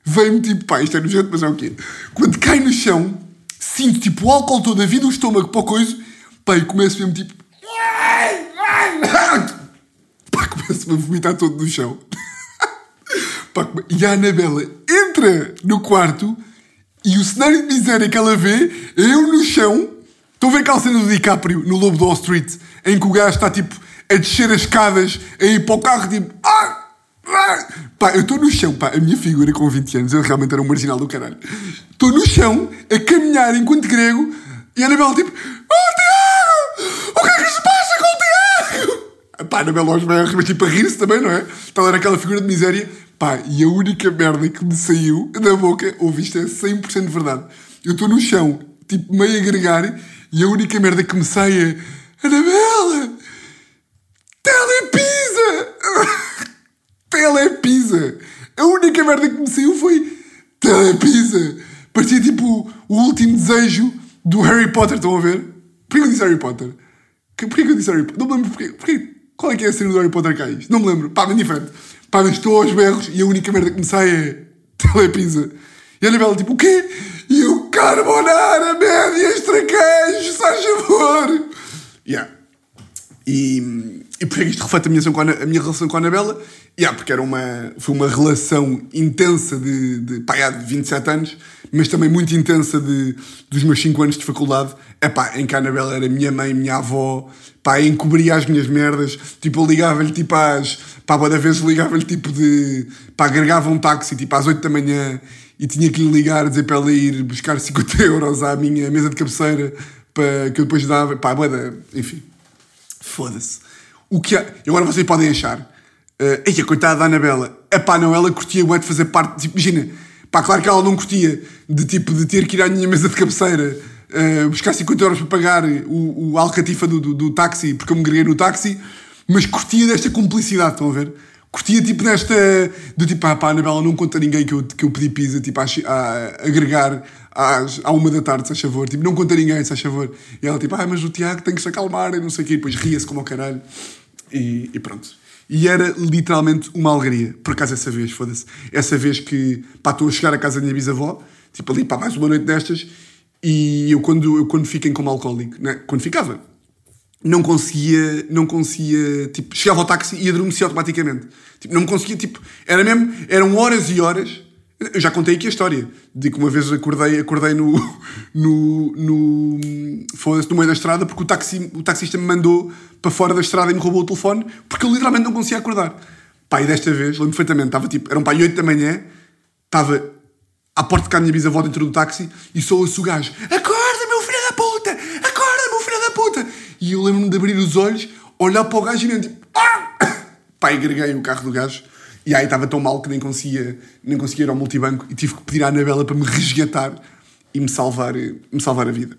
Speaker 1: vem-me tipo, pá, isto é nojento, mas é o quê? Quando caio no chão, sinto tipo o álcool todo a vida, o estômago para o coisa, pá, e começo mesmo tipo. Pá, começo-me a vomitar todo no chão. Pá, e a Anabela entra no quarto e o cenário de miséria que ela vê é eu no chão. Estão a ver aquela cena do DiCaprio no Lobo de Wall Street em que o gajo está tipo a descer as escadas, a ir para o carro tipo. Ah, ah. Pá, eu estou no chão, pá, a minha figura com 20 anos, eu realmente era um marginal do caralho. Estou no chão a caminhar enquanto grego e a Anabela tipo. Oh Tiago! O que é que se passa com o Tiago? Pá, a Anabela aos berros, mas tipo a rir-se também, não é? Estava era aquela figura de miséria. Pá, e a única merda que me saiu da boca, ouve isto é 100% verdade. Eu estou no chão, tipo meio a gregar, e a única merda que me sai é Anabela! Telepisa! Telepisa! A única merda que me saiu foi Telepisa! Parecia tipo o último desejo do Harry Potter, estão a ver? Porquê eu disse Harry Potter? Porquê que eu disse Harry Potter? Não me lembro porquê. porquê? Qual é que é a cena do Harry Potter? Não me lembro. Pá, bem diferente. Pá, mas estou aos berros e a única merda que me sai é telepisa. E a Anabela tipo, o quê? E eu, carbonara, média, extra queijo, faz favor. Yeah. E, e porquê que isto reflete a minha, a, a minha relação com a Anabela? Yeah, porque era uma, foi uma relação intensa de, de, pá, de 27 anos, mas também muito intensa de, dos meus 5 anos de faculdade, é pá, em que a Anabela era minha mãe, minha avó, pá, encobria as minhas merdas, tipo, eu ligava-lhe tipo às, pá, boa vezes ligava-lhe tipo de, pá, agregava um táxi tipo às 8 da manhã e tinha que lhe ligar, dizer para ela ir buscar 50 euros à minha mesa de cabeceira para que eu depois dava, pá, boa, enfim, foda-se. O que há, agora vocês podem achar, uh, ei, a coitada da Anabela, é pá, não, ela curtia o de fazer parte, tipo, imagina, pá, claro que ela não curtia de tipo de ter que ir à minha mesa de cabeceira uh, buscar 50 euros para pagar o, o alcatifa do, do, do táxi, porque eu me greguei no táxi, mas curtia desta cumplicidade, estão a ver? Curtia tipo nesta. Do tipo, ah pá, Anabela, não conta a ninguém que eu, que eu pedi pizza, tipo, a, a agregar às, à uma da tarde, se faz favor. Tipo, não conta a ninguém, se faz favor. E ela tipo, ah, mas o Tiago tem que se acalmar e não sei o quê. E depois ria-se como o caralho. E, e pronto. E era literalmente uma alegria. Por acaso, essa vez, foda-se. Essa vez que, pá, estou a chegar à casa da minha bisavó, tipo ali, pá, mais uma noite destas, e eu quando, eu, quando fiquei como alcoólico, né? quando ficava, não conseguia, não conseguia, tipo, chegava ao táxi e adormecia automaticamente. Tipo, não conseguia, tipo, era mesmo, eram horas e horas. Eu já contei aqui a história de que uma vez acordei, acordei no, no, no, no meio da estrada porque o, taxi, o taxista me mandou para fora da estrada e me roubou o telefone porque eu literalmente não conseguia acordar. Pá, e desta vez, lembro perfeitamente, estava tipo, eram pá, 8 da manhã, estava à porta de cá a minha bisavó dentro do táxi e sou o gajo, acorda meu filho da puta, acorda meu filho da puta. E eu lembro-me de abrir os olhos, olhar para o gajo e nem tipo, ah! pá, agreguei o carro do gajo e aí estava tão mal que nem conseguia, nem conseguia ir ao multibanco e tive que pedir à Anabela para me resgatar e me salvar, me salvar a vida.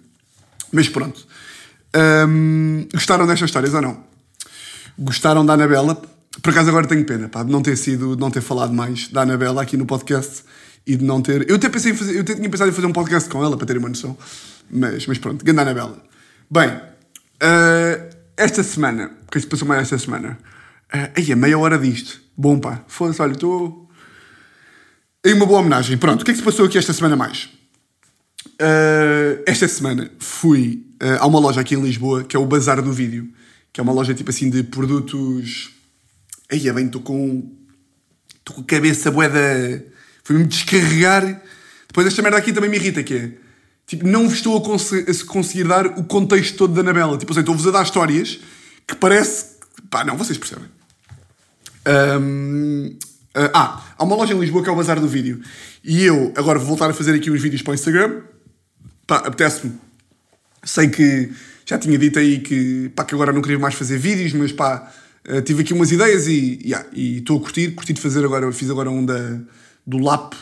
Speaker 1: Mas pronto. Hum, gostaram destas histórias ou não? Gostaram da Anabela? Por acaso agora tenho pena, pá, de não ter sido, de não ter falado mais da Anabela aqui no podcast e de não ter. Eu até pensei em fazer, eu até tinha pensado em fazer um podcast com ela para terem uma noção. Mas, mas pronto, grande Anabela. Bem, uh, esta semana, o que é que se passou mais esta semana? Uh, aí é meia hora disto. Bom pá, foda-se, olha, estou. Em uma boa homenagem. Pronto, o que é que se passou aqui esta semana mais? Uh, esta semana fui uh, a uma loja aqui em Lisboa que é o Bazar do Vídeo, que é uma loja tipo assim de produtos. Aí é bem, estou com. Estou com a cabeça boeda. Fui-me descarregar. Depois esta merda aqui também me irrita, que é. Tipo, não vos estou a, cons a conseguir dar o contexto todo da Anabela. Tipo, assim, estou-vos a dar histórias que parece. Pá, não, vocês percebem. Um, uh, ah, há uma loja em Lisboa que é o Bazar do Vídeo. E eu agora vou voltar a fazer aqui uns vídeos para o Instagram. Pá, apetece-me. Sei que já tinha dito aí que, pá, que agora não queria mais fazer vídeos, mas pá, uh, tive aqui umas ideias e yeah, estou a curtir. Curti de fazer agora, fiz agora um da, do Lapo.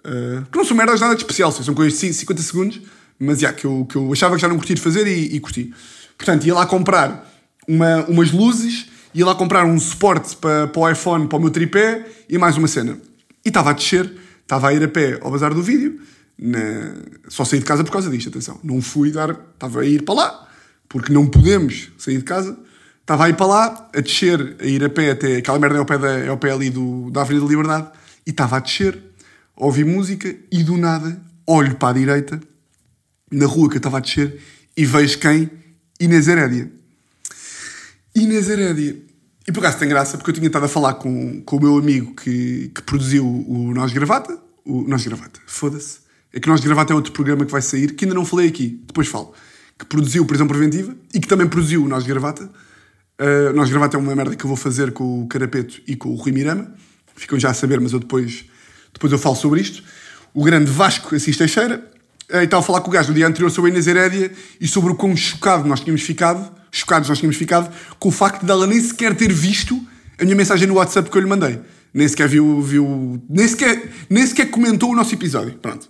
Speaker 1: Uh, que não são merdas nada de especial, são coisas de 50 segundos, mas yeah, que, eu, que eu achava que já não curti de fazer e, e curti. Portanto, ia lá comprar uma, umas luzes ia lá comprar um suporte para, para o iPhone, para o meu tripé e mais uma cena. E estava a descer, estava a ir a pé ao bazar do vídeo, na... só saí de casa por causa disto, atenção. Não fui dar, estava a ir para lá, porque não podemos sair de casa. Estava a ir para lá, a descer, a ir a pé até aquela merda é ao pé, da, é ao pé ali do, da Avenida da Liberdade, e estava a descer, a ouvir música, e do nada olho para a direita, na rua que eu estava a descer, e vejo quem? Inês Herédia. Inês Herédia. E por acaso tem graça, porque eu tinha estado a falar com, com o meu amigo que, que produziu o Nós Gravata. O Nós Gravata, foda-se. É que Nós Gravata é outro programa que vai sair, que ainda não falei aqui, depois falo. Que produziu Prisão Preventiva e que também produziu o Nós Gravata. Uh, Nós Gravata é uma merda que eu vou fazer com o Carapeto e com o Rui Mirama. Ficam já a saber, mas eu depois, depois eu falo sobre isto. O grande Vasco Assis Teixeira. Uh, e estava a falar com o gajo no dia anterior sobre a Inês Herédia e sobre o quão chocado nós tínhamos ficado chocados nós tínhamos ficado com o facto dela nem sequer ter visto a minha mensagem no WhatsApp que eu lhe mandei. Nem sequer viu, viu nem, sequer, nem sequer comentou o nosso episódio. Pronto.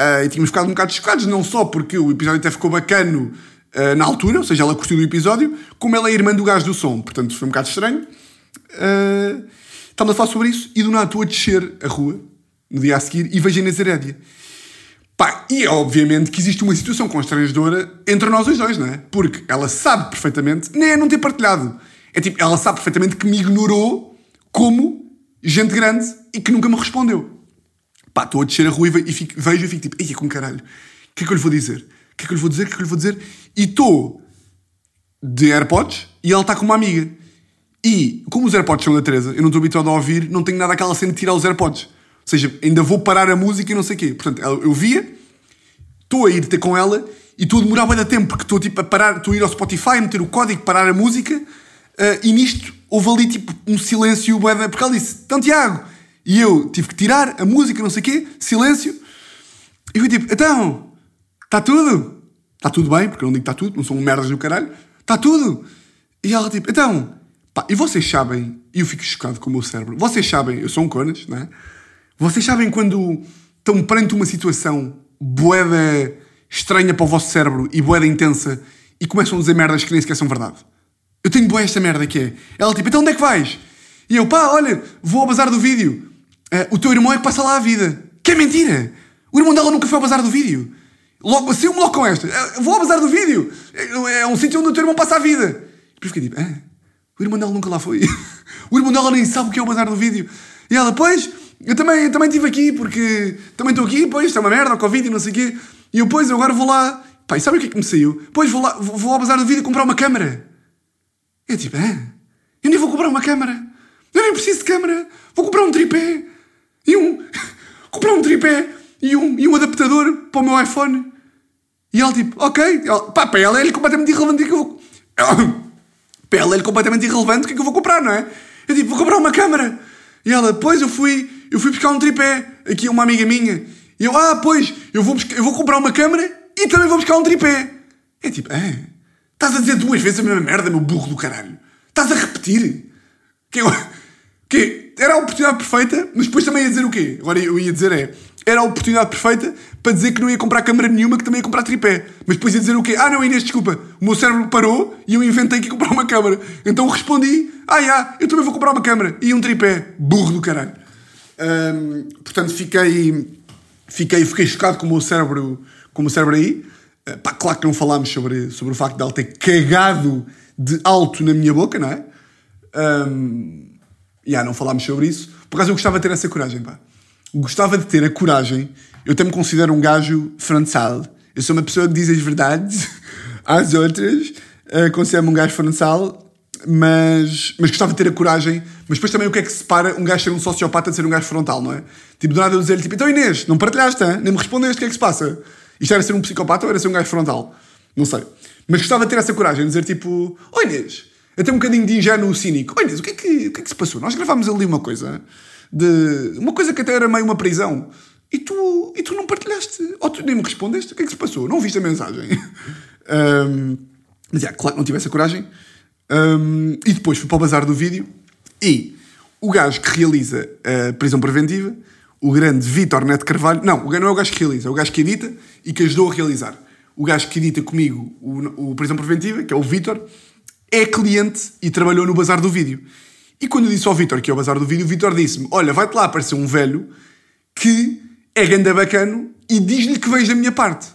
Speaker 1: Uh, e tínhamos ficado um bocado chocados, não só porque o episódio até ficou bacano uh, na altura, ou seja, ela curtiu do episódio, como ela é irmã do gajo do som. Portanto, foi um bocado estranho. Uh, estamos a falar sobre isso e do nada estou a descer a rua no dia a seguir e vejo a Inês. Pá, e é obviamente que existe uma situação constrangedora entre nós os dois, não é? Porque ela sabe perfeitamente, nem é não ter partilhado. É tipo, ela sabe perfeitamente que me ignorou como gente grande e que nunca me respondeu. Pá, estou a descer a rua e fico, vejo e fico tipo, ei, com caralho, o que é que eu lhe vou dizer? O que é que eu lhe vou dizer? O que é que eu lhe vou dizer? E estou de AirPods e ela está com uma amiga. E, como os AirPods são da Teresa, eu não estou habituado a ouvir, não tenho nada aquela cena de tirar os AirPods. Ou seja, ainda vou parar a música e não sei o quê. Portanto, eu via, estou a ir ter com ela e estou a demorar bem tempo porque estou tipo a parar, estou a ir ao Spotify, meter o código, parar a música uh, e nisto houve ali tipo um silêncio porque ela disse, então Tiago, e eu tive que tirar a música, não sei o quê, silêncio, e fui tipo, então, está tudo? Está tudo bem, porque eu não digo que está tudo, não são merdas do caralho, está tudo? E ela tipo, então, pá, e vocês sabem, e eu fico chocado com o meu cérebro, vocês sabem, eu sou um conas, não é? Vocês sabem quando estão perante uma situação boeda estranha para o vosso cérebro e boeda intensa e começam a dizer merdas que nem sequer são verdade? Eu tenho boa esta merda que é. Ela tipo, então onde é que vais? E eu, pá, olha, vou ao bazar do vídeo. Ah, o teu irmão é que passa lá a vida. Que é mentira! O irmão dela nunca foi ao bazar do vídeo. Logo, saiu-me logo com esta. Ah, vou ao bazar do vídeo. É, é um sítio onde o teu irmão passa a vida. Depois fiquei tipo, ah, o irmão dela nunca lá foi. o irmão dela nem sabe o que é o bazar do vídeo. E ela, pois, eu também, eu também estive aqui porque também estou aqui, pois, está uma merda, o Covid e não sei o quê. E eu, pois, eu agora vou lá. E sabe o que é que me saiu? Pois, vou, lá, vou ao bazar do vídeo comprar uma câmara. Eu tipo, ah, eu nem vou comprar uma câmara. Eu nem preciso de câmara. Vou comprar um tripé. E um. comprar um tripé e um, e um adaptador para o meu iPhone. E ela tipo, ok. Ela, pá, para ela é completamente irrelevante que eu vou. para ela é completamente irrelevante o que é que eu vou comprar, não é? Eu tipo, vou comprar uma câmara. E ela, pois eu fui, eu fui buscar um tripé. Aqui uma amiga minha. E eu, ah, pois, eu vou, buscar, eu vou comprar uma câmara e também vou buscar um tripé. É tipo, ah, estás a dizer duas vezes a mesma merda, meu burro do caralho. Estás a repetir. Que que era a oportunidade perfeita, mas depois também ia dizer o quê? Agora eu ia dizer é, era a oportunidade perfeita para dizer que não ia comprar câmara nenhuma, que também ia comprar tripé. Mas depois ia dizer o quê? Ah, não, Inês, desculpa, o meu cérebro parou e eu inventei que ia comprar uma câmara. Então respondi, ah, já, eu também vou comprar uma câmara e um tripé. Burro do caralho. Portanto, fiquei, fiquei, fiquei chocado com o meu cérebro, com o meu cérebro aí. Uh, pá, claro que não falámos sobre, sobre o facto de ela ter cagado de alto na minha boca, não é? Um, yeah, não falámos sobre isso. Por acaso eu gostava de ter essa coragem, pá gostava de ter a coragem. Eu também me considero um gajo frontal. Eu sou uma pessoa que diz as verdades às outras. Uh, considero-me um gajo frontal, mas, mas gostava de ter a coragem. Mas depois também o que é que separa um gajo ser um sociopata de ser um gajo frontal, não é? Tipo, do nada eu dizer-lhe, tipo, então Inês, não partilhaste, hein? nem me respondeste, o que é que se passa? Isto era ser um psicopata ou era ser um gajo frontal? Não sei. Mas gostava de ter essa coragem, de dizer tipo, oh Inês, até um bocadinho de ingênuo cínico. Inês, o que é que, o que, é que se passou? Nós gravámos ali uma coisa de uma coisa que até era meio uma prisão. E tu, e tu não partilhaste, ou tu nem me respondeste, o que é que se passou? Não viste a mensagem? um, mas, é, claro que não tivesse a coragem. Um, e depois fui para o bazar do vídeo e o gajo que realiza a prisão preventiva, o grande Vitor Neto Carvalho, não, não é o gajo que realiza, é o gajo que edita e que ajudou a realizar. O gajo que edita comigo o, o prisão preventiva, que é o Vitor, é cliente e trabalhou no bazar do vídeo. E quando eu disse ao Vitor que é o bazar do vídeo, o Vitor disse-me: Olha, vai-te lá aparecer um velho que é ganda bacano e diz-lhe que vejo da minha parte.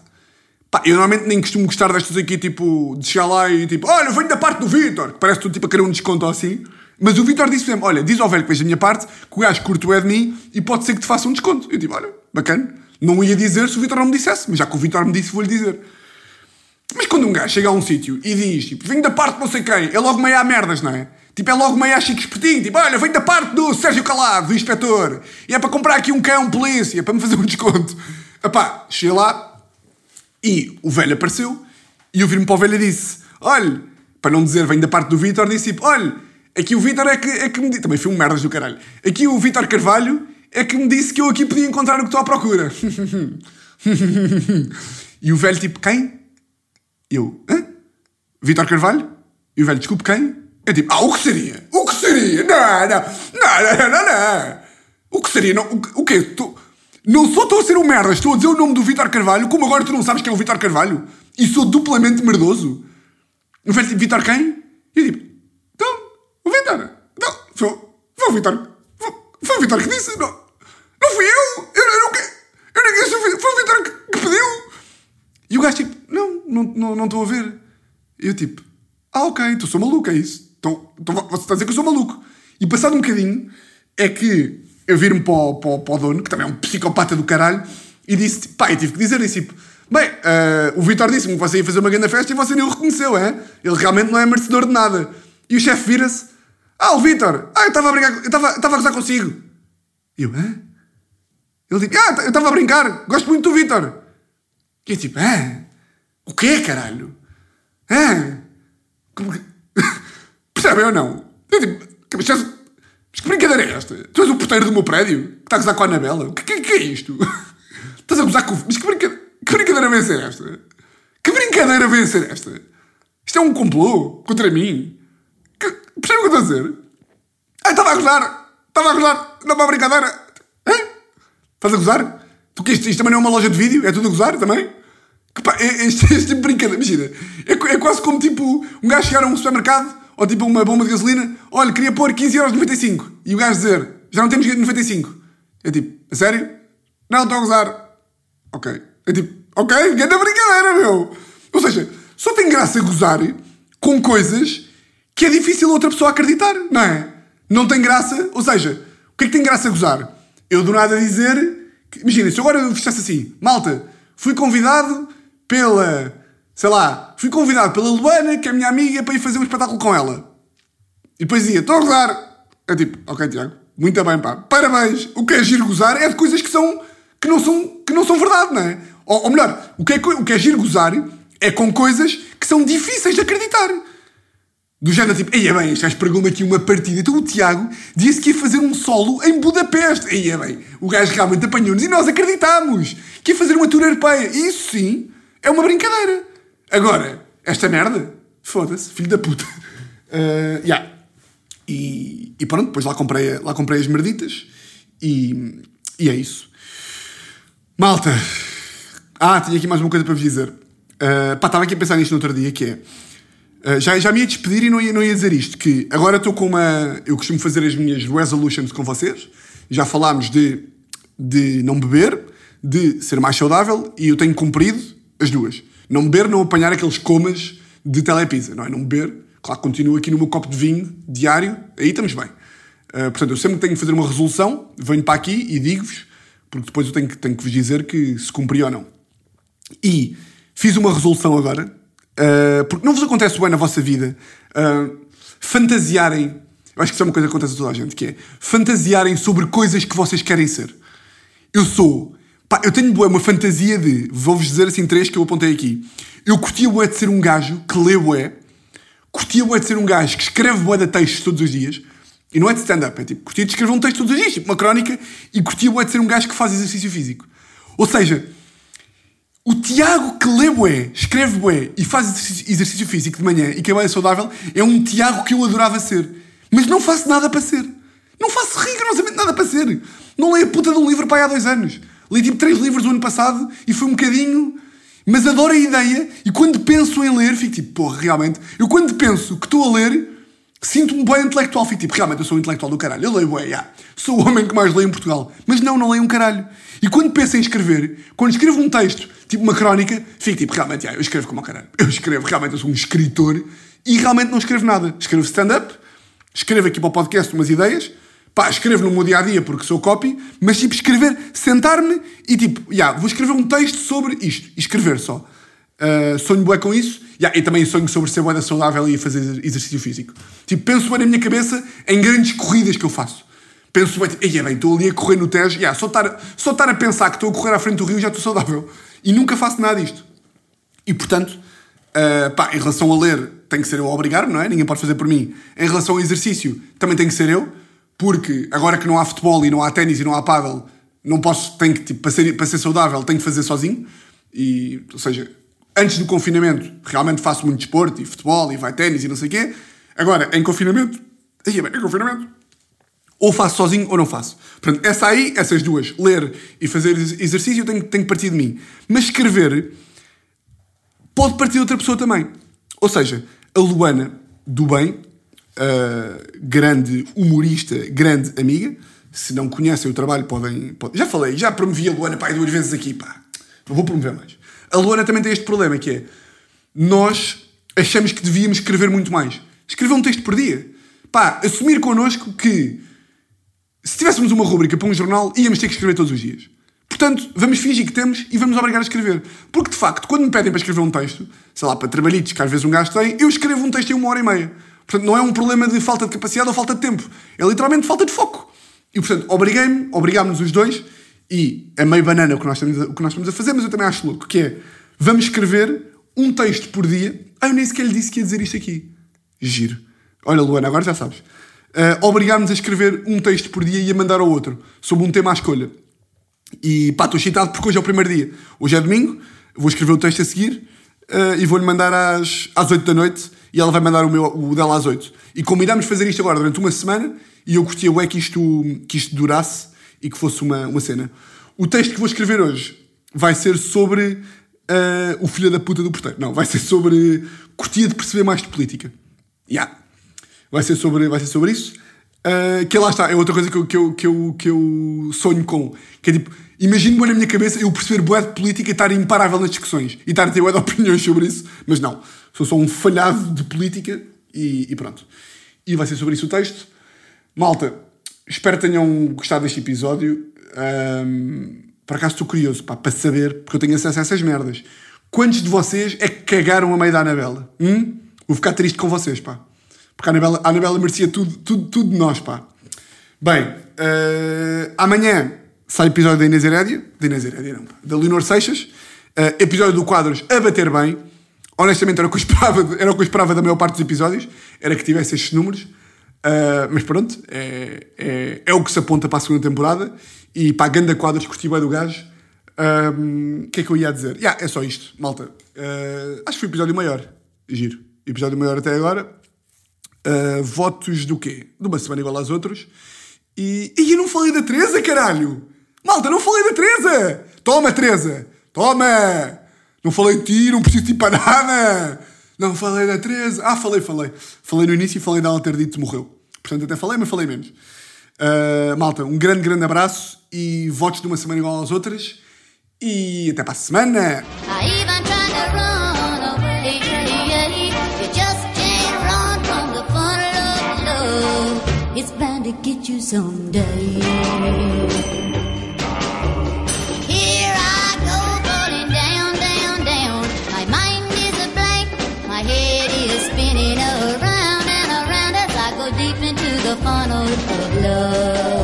Speaker 1: Pá, eu normalmente nem costumo gostar destas aqui, tipo, de chegar lá e tipo, olha, venho da parte do Vitor, que parece tudo tipo a querer um desconto assim. Mas o Vitor disse me olha, diz ao velho que vejo da minha parte, que o gajo curto é de mim e pode ser que te faça um desconto. Eu tipo, olha, bacana. Não ia dizer se o Vitor não me dissesse, mas já que o Vitor me disse, vou-lhe dizer. Mas quando um gajo chega a um sítio e diz, tipo, venho da parte de não sei quem, é logo meio a merdas, não é? Tipo, é logo meio a chique espertinho. Tipo, olha, vem da parte do Sérgio Calado, do inspetor. E é para comprar aqui um cão polícia, para me fazer um desconto. Epá, cheguei lá e o velho apareceu e eu vi-me para o velho e disse, olha, para não dizer vem da parte do Vitor, disse tipo, olha, aqui o Vitor é que, é que me disse... Também foi um merdas do caralho. Aqui o Vitor Carvalho é que me disse que eu aqui podia encontrar o que estou à procura. e o velho tipo, quem? Eu, hã? Vitor Carvalho? E o velho, desculpe, quem? É tipo, ah, o que seria? O que seria? Não, não, não, não, não, não. O que seria? Não, o, o quê? Tu, não só estou a ser um merda, estou a dizer o nome do Vitor Carvalho, como agora tu não sabes quem é o Vitor Carvalho? E sou duplamente merdoso. O velho tipo, Vitor quem? E eu tipo, então, o Vitor. Não, foi, foi o Vitor. Foi, foi o Vitor que disse. Não, não fui eu. Eu, eu, não, eu nem disse, foi o Vitor que, que pediu. E o gajo tipo, não, não estou não, não a ver. E eu tipo, ah ok, tu sou maluco, é isso. Então, então você está a dizer que eu sou maluco. E passado um bocadinho, é que eu vir-me para, o, para, para o dono, que também é um psicopata do caralho, e disse, pá, eu tive que dizer isso, tipo, bem, uh, o Vitor disse-me que você ia fazer uma grande festa e você nem o reconheceu, é? Ele realmente não é merecedor de nada. E o chefe vira-se, ah, o Vitor, ah, eu estava a brincar, eu estava, estava a gozar consigo. E eu, hã? Ele diz, ah, eu estava a brincar, gosto muito do Vitor. E eu tipo, hã? O quê, caralho? Hã? Como que... Percebem ou não? Eu digo, mas que brincadeira é esta? Tu és o porteiro do meu prédio? Que está a gozar com a Anabela? O que, que, que, é isto? Estás a gozar com... Mas que, brinca... que brincadeira vem ser esta? Que brincadeira vem ser esta? Isto é um complô contra mim? Que... Percebem o que eu estou a dizer? Ah, estava a gozar! Estava a gozar! Não é uma brincadeira! Hã? Estás a gozar? Tu que isto, isto também não é uma loja de vídeo? É tudo a gozar também? Que pá, é, é este, este tipo de brincadeira, imagina. É, é quase como tipo um gajo chegar a um supermercado Ou tipo uma bomba de gasolina, olha, queria pôr 15,95€. E o gajo dizer, já não temos 95. É tipo, a sério? Não, estou a gozar. Ok. É tipo, ok, grande brincadeira, meu. Ou seja, só tem graça gozar com coisas que é difícil outra pessoa acreditar, não é? Não tem graça, ou seja, o que é que tem graça gozar? Eu do nada dizer, imagina, se agora eu fizesse assim, malta, fui convidado pela, sei lá, fui convidado pela Luana, que é minha amiga, para ir fazer um espetáculo com ela. E depois dizia, estou a gozar. É tipo, ok, Tiago, muito bem, pá, parabéns. O que é giro gozar é de coisas que são, que não são, que não são verdade, não é? Ou, ou melhor, o que, é, o que é giro gozar é com coisas que são difíceis de acreditar. Do género tipo, eia bem, este gajo pregou-me aqui uma partida. Então o Tiago disse que ia fazer um solo em Budapeste. Eia bem, o gajo realmente apanhou-nos e nós acreditámos que ia fazer uma tour europeia. Isso sim é uma brincadeira. Agora, esta merda, foda-se, filho da puta. Uh, yeah. e, e pronto, depois lá comprei, lá comprei as merditas e, e é isso. Malta, ah, tinha aqui mais uma coisa para vos dizer. Uh, pá, estava aqui a pensar nisto no outro dia, que é Uh, já, já me ia despedir e não ia, não ia dizer isto, que agora estou com uma... Eu costumo fazer as minhas resolutions com vocês. Já falámos de, de não beber, de ser mais saudável e eu tenho cumprido as duas. Não beber, não apanhar aqueles comas de telepizza, não é? Não beber, claro, continuo aqui no meu copo de vinho diário, aí estamos bem. Uh, portanto, eu sempre tenho que fazer uma resolução, venho para aqui e digo-vos, porque depois eu tenho que, tenho que vos dizer que se cumpri ou não. E fiz uma resolução agora, Uh, porque não vos acontece bem na vossa vida uh, fantasiarem. Eu acho que isso é uma coisa que acontece a toda a gente, que é fantasiarem sobre coisas que vocês querem ser. Eu sou. Pá, eu tenho uma fantasia de. Vou-vos dizer assim três que eu apontei aqui. Eu curtia bué de ser um gajo que lê bué. Curtia bué de ser um gajo que escreve bué de textos todos os dias. E não é de stand-up, é tipo, curtia de escrever um texto todos os dias, tipo uma crónica. E curtia bué de ser um gajo que faz exercício físico. Ou seja, o Tiago que lê bué, escreve bué e faz exercício físico de manhã e que é bem saudável é um Tiago que eu adorava ser. Mas não faço nada para ser. Não faço rigorosamente nada para ser. Não leio a puta de um livro para aí há dois anos. Li tipo três livros do ano passado e foi um bocadinho. Mas adoro a ideia e quando penso em ler, fico tipo, porra, realmente. Eu quando penso que estou a ler, sinto-me bem intelectual. Fico tipo, realmente eu sou um intelectual do caralho. Eu leio bué, yeah. Sou o homem que mais leio em Portugal. Mas não, não leio um caralho. E quando penso em escrever, quando escrevo um texto tipo uma crónica, fico tipo, realmente, yeah, eu escrevo como caralho. Eu escrevo, realmente, eu sou um escritor e realmente não escrevo nada. Escrevo stand-up, escrevo aqui para o podcast umas ideias, pá, escrevo no meu dia a dia porque sou copy, mas tipo, escrever, sentar-me e tipo, yeah, vou escrever um texto sobre isto, escrever só. Uh, sonho bué com isso, yeah, e também sonho sobre ser bué saudável e fazer exercício físico. Tipo, penso bué na minha cabeça em grandes corridas que eu faço. Penso bem, tipo, bem, estou ali a correr no Tejo, yeah, só, estar, só estar a pensar que estou a correr à frente do rio já estou saudável. E nunca faço nada disto. E portanto, uh, pá, em relação a ler, tem que ser eu a obrigar-me, não é? Ninguém pode fazer por mim. Em relação ao exercício, também tem que ser eu, porque agora que não há futebol e não há ténis e não há pádel, não posso, tenho que, tipo, para ser, para ser saudável, tenho que fazer sozinho. E, ou seja, antes do confinamento, realmente faço muito desporto e futebol e vai ténis e não sei o quê. Agora, em confinamento, aí, em confinamento, ou faço sozinho ou não faço. Portanto, essa aí, essas duas, ler e fazer exercício, tem que partir de mim. Mas escrever pode partir de outra pessoa também. Ou seja, a Luana, do bem, grande humorista, grande amiga, se não conhecem o trabalho, podem, podem. Já falei, já promovi a Luana pai duas vezes aqui, pá. Não vou promover mais. A Luana também tem este problema que é nós achamos que devíamos escrever muito mais. Escrever um texto por dia. Pá, assumir connosco que se tivéssemos uma rubrica para um jornal, íamos ter que escrever todos os dias. Portanto, vamos fingir que temos e vamos obrigar a escrever. Porque, de facto, quando me pedem para escrever um texto, sei lá, para trabalhitos que às vezes um gajo tem, eu escrevo um texto em uma hora e meia. Portanto, não é um problema de falta de capacidade ou falta de tempo. É literalmente falta de foco. E, portanto, obriguei-me, obrigámos-nos os dois, e é meio banana o que, nós estamos a, o que nós estamos a fazer, mas eu também acho louco, que é, vamos escrever um texto por dia. Ah, eu nem sequer lhe disse que ia dizer isto aqui. Giro. Olha, Luana, agora já sabes uh, obrigar-nos a escrever um texto por dia e a mandar ao outro, sobre um tema à escolha. E pá, estou excitado porque hoje é o primeiro dia. Hoje é domingo, vou escrever o texto a seguir uh, e vou-lhe mandar às, às 8 da noite e ela vai mandar o, meu, o dela às 8. E combinamos fazer isto agora durante uma semana e eu curtia é que isto, que isto durasse e que fosse uma, uma cena. O texto que vou escrever hoje vai ser sobre uh, o filho da puta do porteiro. Não, vai ser sobre curtia de perceber mais de política. Yeah. Vai ser sobre, vai ser sobre isso. Uh, que lá está, é outra coisa que eu, que eu, que eu, que eu sonho com. Que é tipo, imagino na minha cabeça eu perceber boa de política e estar imparável nas discussões. E estar a ter boa de opiniões sobre isso. Mas não, sou só um falhado de política e, e pronto. E vai ser sobre isso o texto. Malta, espero que tenham gostado deste episódio. Um, por acaso estou curioso pá, para saber, porque eu tenho acesso a essas merdas. Quantos de vocês é que cagaram a meio da Anabela? Hum? Vou ficar triste com vocês, pá. Porque a Anabela, a Anabela merecia tudo, tudo, tudo de nós, pá. Bem, uh, amanhã sai episódio da Inês Herédia. Da Inês Herédia, não. Da Leonor Seixas. Uh, episódio do Quadros a bater bem. Honestamente, era o que eu esperava, era o que eu esperava da maior parte dos episódios. Era que tivesse estes números. Uh, mas pronto, é, é, é, o que se aponta para a segunda temporada. E para a ganda quadros, curti bem do gajo. O que é que eu ia dizer? Yeah, é só isto, malta. Uh, acho que foi o episódio maior. Giro. Episódio maior até agora. Uh, votos do quê? De uma semana igual às outras. E, e eu não falei da Teresa, caralho! Malta, não falei da Teresa! Toma, Teresa! Toma! Não falei de ti, não preciso de ti para nada! Não falei da Teresa. Ah, falei, falei. Falei no início e falei dela ter dito que morreu. Portanto, até falei, mas falei menos. Uh, malta, um grande, grande abraço e votos de uma semana igual às outras. E até para a semana! It's bound to get you someday. love.